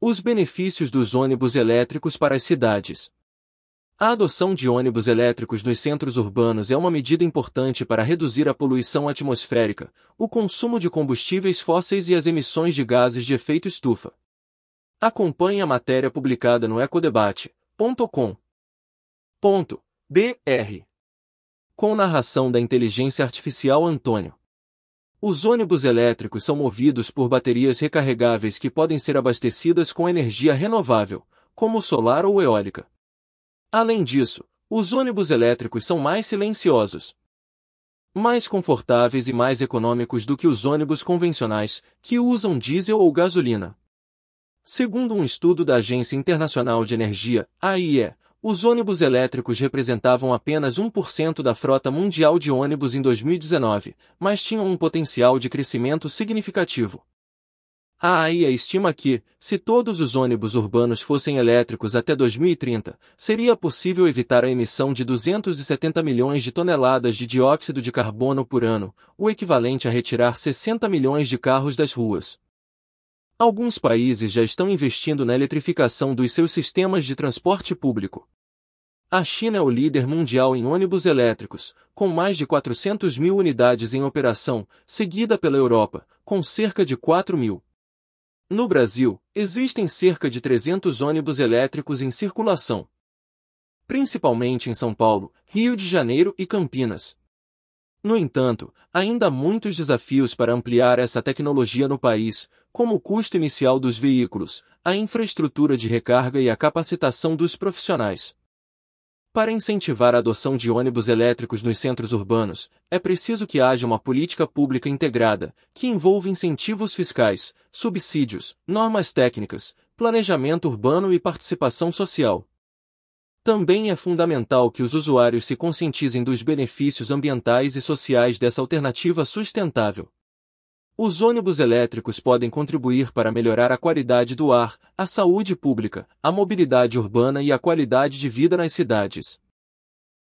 Os benefícios dos ônibus elétricos para as cidades. A adoção de ônibus elétricos nos centros urbanos é uma medida importante para reduzir a poluição atmosférica, o consumo de combustíveis fósseis e as emissões de gases de efeito estufa. Acompanhe a matéria publicada no ecodebate.com. Br. Com narração da inteligência artificial Antônio. Os ônibus elétricos são movidos por baterias recarregáveis que podem ser abastecidas com energia renovável, como solar ou eólica. Além disso, os ônibus elétricos são mais silenciosos, mais confortáveis e mais econômicos do que os ônibus convencionais, que usam diesel ou gasolina. Segundo um estudo da Agência Internacional de Energia, AIE, os ônibus elétricos representavam apenas 1% da frota mundial de ônibus em 2019, mas tinham um potencial de crescimento significativo. A AIA estima que, se todos os ônibus urbanos fossem elétricos até 2030, seria possível evitar a emissão de 270 milhões de toneladas de dióxido de carbono por ano, o equivalente a retirar 60 milhões de carros das ruas. Alguns países já estão investindo na eletrificação dos seus sistemas de transporte público. A China é o líder mundial em ônibus elétricos, com mais de 400 mil unidades em operação, seguida pela Europa, com cerca de 4 mil. No Brasil, existem cerca de 300 ônibus elétricos em circulação. Principalmente em São Paulo, Rio de Janeiro e Campinas. No entanto, ainda há muitos desafios para ampliar essa tecnologia no país, como o custo inicial dos veículos, a infraestrutura de recarga e a capacitação dos profissionais. Para incentivar a adoção de ônibus elétricos nos centros urbanos, é preciso que haja uma política pública integrada, que envolva incentivos fiscais, subsídios, normas técnicas, planejamento urbano e participação social. Também é fundamental que os usuários se conscientizem dos benefícios ambientais e sociais dessa alternativa sustentável. Os ônibus elétricos podem contribuir para melhorar a qualidade do ar, a saúde pública, a mobilidade urbana e a qualidade de vida nas cidades.